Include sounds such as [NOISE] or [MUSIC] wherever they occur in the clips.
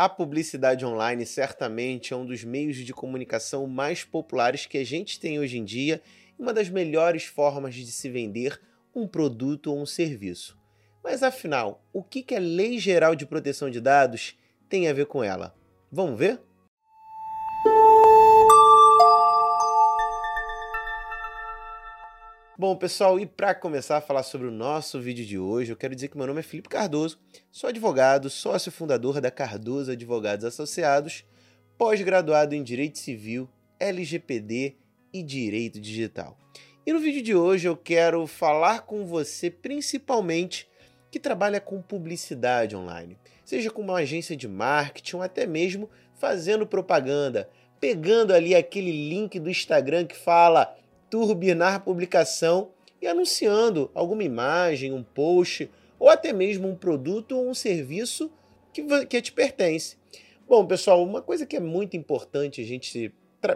A publicidade online certamente é um dos meios de comunicação mais populares que a gente tem hoje em dia e uma das melhores formas de se vender um produto ou um serviço. Mas afinal, o que a Lei Geral de Proteção de Dados tem a ver com ela? Vamos ver? Bom, pessoal, e para começar a falar sobre o nosso vídeo de hoje, eu quero dizer que meu nome é Felipe Cardoso, sou advogado, sócio fundador da Cardoso Advogados Associados, pós-graduado em Direito Civil, LGPD e Direito Digital. E no vídeo de hoje eu quero falar com você principalmente que trabalha com publicidade online, seja com uma agência de marketing ou até mesmo fazendo propaganda, pegando ali aquele link do Instagram que fala turbinar publicação e anunciando alguma imagem, um post ou até mesmo um produto ou um serviço que, que te pertence. Bom, pessoal, uma coisa que é muito importante a gente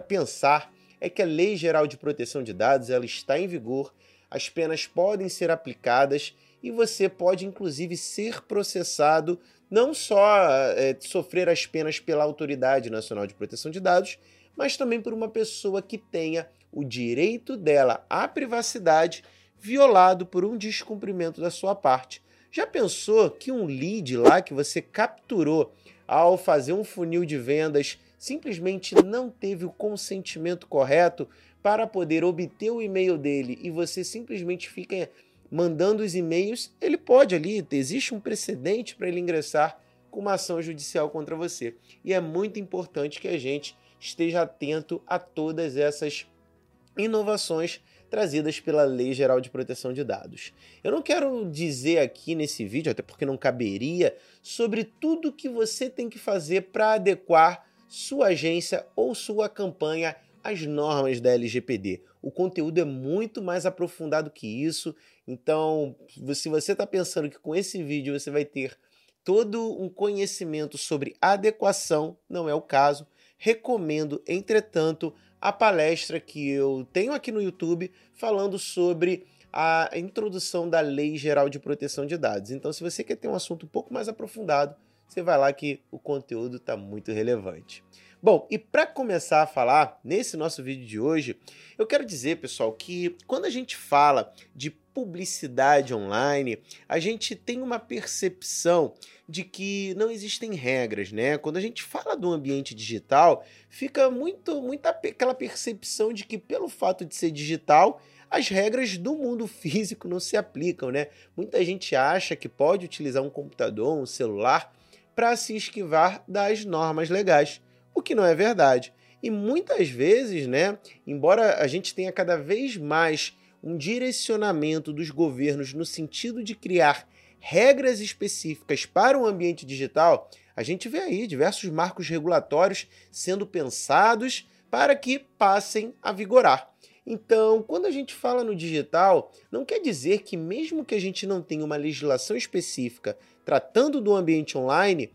pensar é que a Lei Geral de Proteção de Dados ela está em vigor, as penas podem ser aplicadas e você pode inclusive ser processado, não só é, sofrer as penas pela Autoridade Nacional de Proteção de Dados, mas também por uma pessoa que tenha o direito dela à privacidade violado por um descumprimento da sua parte. Já pensou que um lead lá que você capturou ao fazer um funil de vendas simplesmente não teve o consentimento correto para poder obter o e-mail dele e você simplesmente fica mandando os e-mails, ele pode ali, existe um precedente para ele ingressar com uma ação judicial contra você. E é muito importante que a gente esteja atento a todas essas inovações trazidas pela Lei Geral de Proteção de Dados. Eu não quero dizer aqui nesse vídeo, até porque não caberia, sobre tudo que você tem que fazer para adequar sua agência ou sua campanha às normas da LGPD. O conteúdo é muito mais aprofundado que isso, então se você está pensando que com esse vídeo você vai ter todo um conhecimento sobre adequação, não é o caso. Recomendo, entretanto, a palestra que eu tenho aqui no YouTube falando sobre a introdução da Lei Geral de Proteção de Dados. Então, se você quer ter um assunto um pouco mais aprofundado, você vai lá que o conteúdo está muito relevante. Bom, e para começar a falar nesse nosso vídeo de hoje, eu quero dizer, pessoal, que quando a gente fala de publicidade online, a gente tem uma percepção de que não existem regras, né? Quando a gente fala do ambiente digital, fica muito muita aquela percepção de que pelo fato de ser digital, as regras do mundo [LAUGHS] físico não se aplicam, né? Muita gente acha que pode utilizar um computador, um celular para se esquivar das normas legais o que não é verdade. E muitas vezes, né, embora a gente tenha cada vez mais um direcionamento dos governos no sentido de criar regras específicas para o ambiente digital, a gente vê aí diversos marcos regulatórios sendo pensados para que passem a vigorar. Então, quando a gente fala no digital, não quer dizer que, mesmo que a gente não tenha uma legislação específica tratando do ambiente online,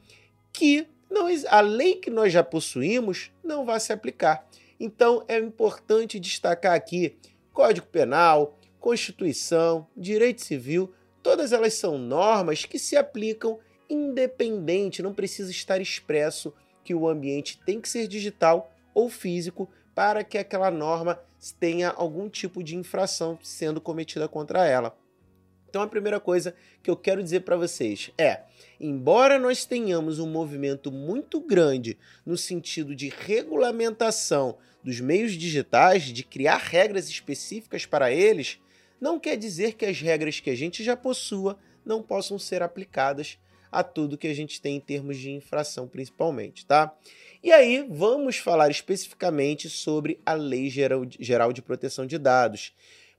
que não, a lei que nós já possuímos não vai se aplicar. Então é importante destacar aqui: Código Penal, Constituição, Direito Civil, todas elas são normas que se aplicam independente, não precisa estar expresso que o ambiente tem que ser digital ou físico para que aquela norma tenha algum tipo de infração sendo cometida contra ela. Então a primeira coisa que eu quero dizer para vocês é: embora nós tenhamos um movimento muito grande no sentido de regulamentação dos meios digitais, de criar regras específicas para eles, não quer dizer que as regras que a gente já possua não possam ser aplicadas a tudo que a gente tem em termos de infração, principalmente, tá? E aí vamos falar especificamente sobre a Lei Geral de Proteção de Dados.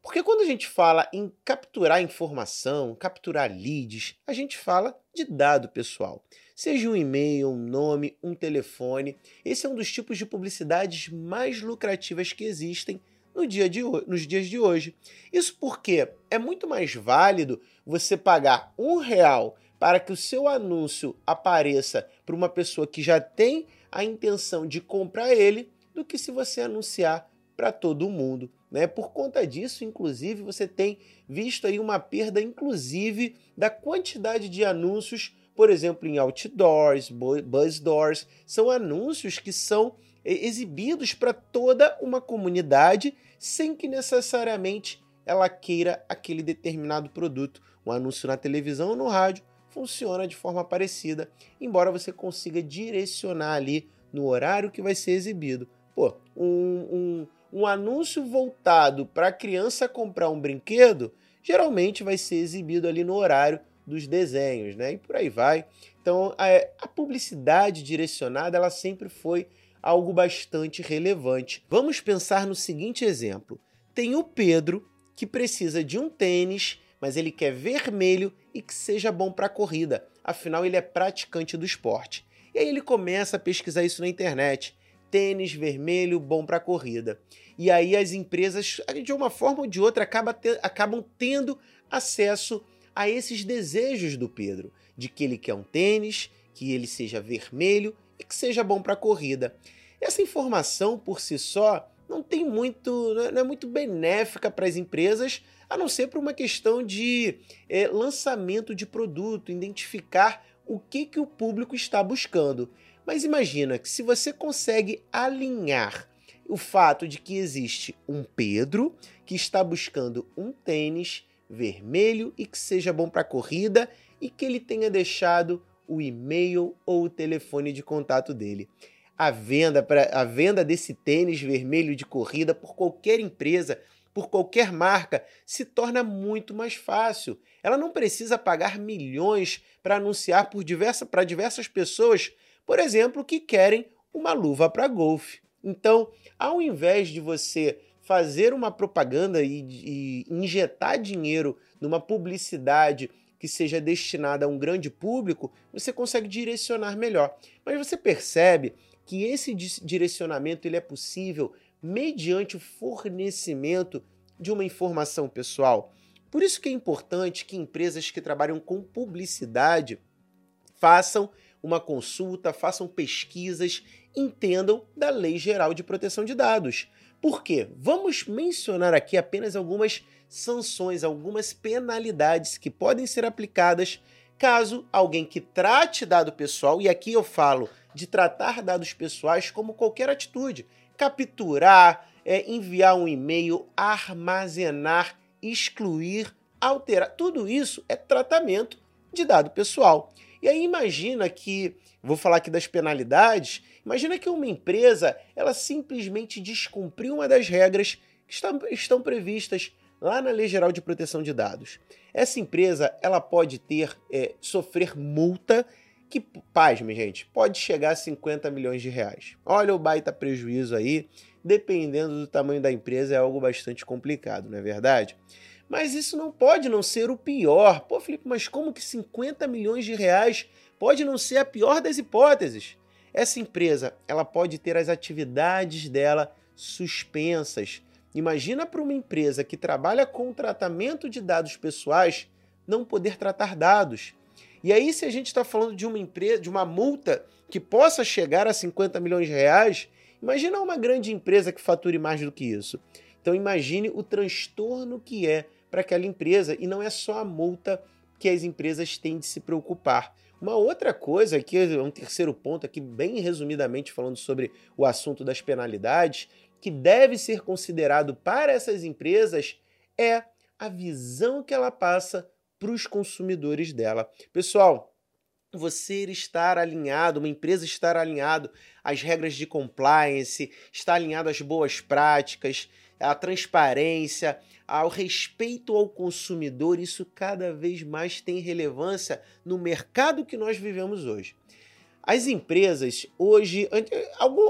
Porque quando a gente fala em capturar informação, capturar leads, a gente fala de dado pessoal. Seja um e-mail, um nome, um telefone. Esse é um dos tipos de publicidades mais lucrativas que existem no dia de nos dias de hoje. Isso porque é muito mais válido você pagar um real para que o seu anúncio apareça para uma pessoa que já tem a intenção de comprar ele do que se você anunciar para todo mundo. Né? Por conta disso, inclusive, você tem visto aí uma perda, inclusive, da quantidade de anúncios por exemplo, em outdoors, buzz doors, são anúncios que são exibidos para toda uma comunidade sem que necessariamente ela queira aquele determinado produto. Um anúncio na televisão ou no rádio funciona de forma parecida, embora você consiga direcionar ali no horário que vai ser exibido. Pô, um, um, um anúncio voltado para a criança comprar um brinquedo geralmente vai ser exibido ali no horário dos desenhos, né? E por aí vai. Então, a, a publicidade direcionada ela sempre foi algo bastante relevante. Vamos pensar no seguinte exemplo: tem o Pedro que precisa de um tênis, mas ele quer vermelho e que seja bom para corrida. Afinal, ele é praticante do esporte. E aí ele começa a pesquisar isso na internet. Tênis vermelho bom para corrida. E aí as empresas, de uma forma ou de outra, acabam, tendo acesso a esses desejos do Pedro, de que ele quer um tênis, que ele seja vermelho e que seja bom para corrida. Essa informação por si só não tem muito, não é muito benéfica para as empresas, a não ser por uma questão de é, lançamento de produto, identificar o que, que o público está buscando. Mas imagina que se você consegue alinhar o fato de que existe um Pedro que está buscando um tênis vermelho e que seja bom para corrida e que ele tenha deixado o e-mail ou o telefone de contato dele a venda para a venda desse tênis vermelho de corrida por qualquer empresa, por qualquer marca, se torna muito mais fácil. Ela não precisa pagar milhões para anunciar por diversa, para diversas pessoas, por exemplo, que querem uma luva para golfe. Então, ao invés de você fazer uma propaganda e, e injetar dinheiro numa publicidade que seja destinada a um grande público, você consegue direcionar melhor. Mas você percebe que esse direcionamento ele é possível mediante o fornecimento de uma informação pessoal. Por isso que é importante que empresas que trabalham com publicidade façam uma consulta, façam pesquisas, entendam da Lei Geral de Proteção de Dados. Por quê? Vamos mencionar aqui apenas algumas sanções, algumas penalidades que podem ser aplicadas caso alguém que trate dado pessoal, e aqui eu falo de tratar dados pessoais como qualquer atitude, capturar, é, enviar um e-mail, armazenar, excluir, alterar, tudo isso é tratamento de dado pessoal. E aí imagina que, vou falar aqui das penalidades, imagina que uma empresa ela simplesmente descumpriu uma das regras que estão, estão previstas lá na Lei Geral de Proteção de Dados. Essa empresa ela pode ter é, sofrer multa que, pasme, gente, pode chegar a 50 milhões de reais. Olha o baita prejuízo aí, dependendo do tamanho da empresa, é algo bastante complicado, não é verdade? Mas isso não pode não ser o pior. Pô, Felipe, mas como que 50 milhões de reais pode não ser a pior das hipóteses? Essa empresa, ela pode ter as atividades dela suspensas. Imagina para uma empresa que trabalha com tratamento de dados pessoais não poder tratar dados. E aí, se a gente está falando de uma empresa, de uma multa que possa chegar a 50 milhões de reais, imagina uma grande empresa que fature mais do que isso. Então imagine o transtorno que é para aquela empresa e não é só a multa que as empresas têm de se preocupar. Uma outra coisa, aqui é um terceiro ponto, aqui bem resumidamente falando sobre o assunto das penalidades, que deve ser considerado para essas empresas é a visão que ela passa para os consumidores dela. Pessoal, você estar alinhado, uma empresa estar alinhado às regras de compliance, estar alinhado às boas práticas, à transparência, ao respeito ao consumidor, isso cada vez mais tem relevância no mercado que nós vivemos hoje. As empresas hoje,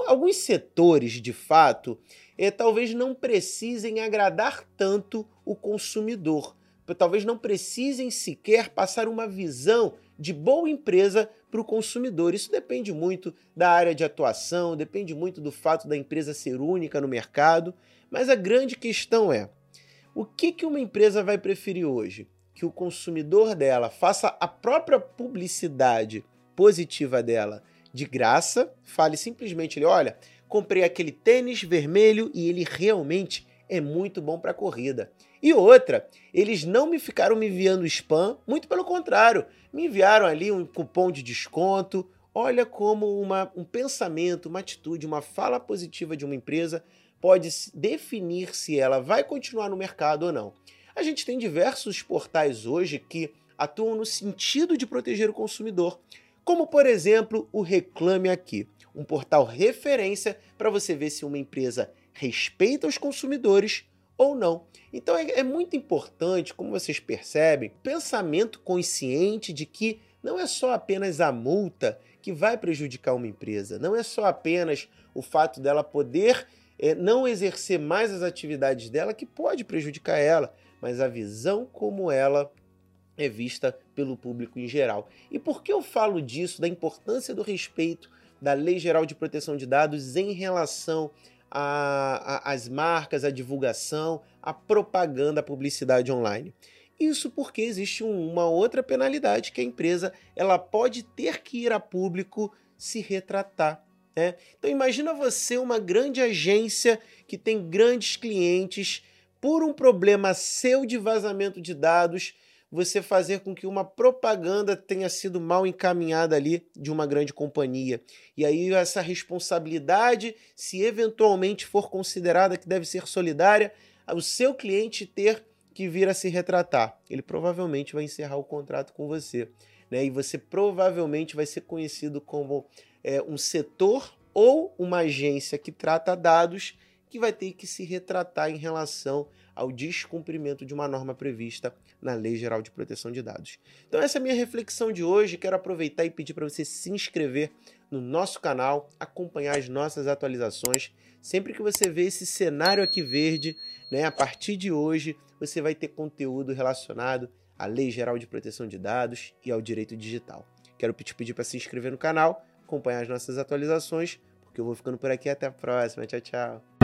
alguns setores de fato, é, talvez não precisem agradar tanto o consumidor, talvez não precisem sequer passar uma visão de boa empresa para o consumidor. Isso depende muito da área de atuação, depende muito do fato da empresa ser única no mercado, mas a grande questão é: o que, que uma empresa vai preferir hoje? Que o consumidor dela faça a própria publicidade positiva dela de graça, fale simplesmente: olha, comprei aquele tênis vermelho e ele realmente é muito bom para corrida. E outra, eles não me ficaram me enviando spam, muito pelo contrário, me enviaram ali um cupom de desconto. Olha como uma, um pensamento, uma atitude, uma fala positiva de uma empresa pode definir se ela vai continuar no mercado ou não. A gente tem diversos portais hoje que atuam no sentido de proteger o consumidor, como por exemplo o Reclame Aqui, um portal referência para você ver se uma empresa respeita os consumidores ou não. Então é, é, muito importante, como vocês percebem, pensamento consciente de que não é só apenas a multa que vai prejudicar uma empresa, não é só apenas o fato dela poder é, não exercer mais as atividades dela que pode prejudicar ela, mas a visão como ela é vista pelo público em geral. E por que eu falo disso, da importância do respeito da Lei Geral de Proteção de Dados em relação às marcas, à divulgação, à propaganda, à publicidade online? Isso porque existe uma outra penalidade que a empresa ela pode ter que ir a público se retratar. Né? Então imagina você uma grande agência que tem grandes clientes por um problema seu de vazamento de dados você fazer com que uma propaganda tenha sido mal encaminhada ali de uma grande companhia. E aí essa responsabilidade, se eventualmente for considerada que deve ser solidária, o seu cliente ter que vir a se retratar. Ele provavelmente vai encerrar o contrato com você. Né? E você provavelmente vai ser conhecido como é, um setor ou uma agência que trata dados que vai ter que se retratar em relação ao descumprimento de uma norma prevista na Lei Geral de Proteção de Dados. Então, essa é a minha reflexão de hoje. Quero aproveitar e pedir para você se inscrever no nosso canal, acompanhar as nossas atualizações. Sempre que você vê esse cenário aqui verde, né, a partir de hoje, você vai ter conteúdo relacionado à Lei Geral de Proteção de Dados e ao direito digital. Quero te pedir para se inscrever no canal, acompanhar as nossas atualizações, porque eu vou ficando por aqui. Até a próxima. Tchau, tchau.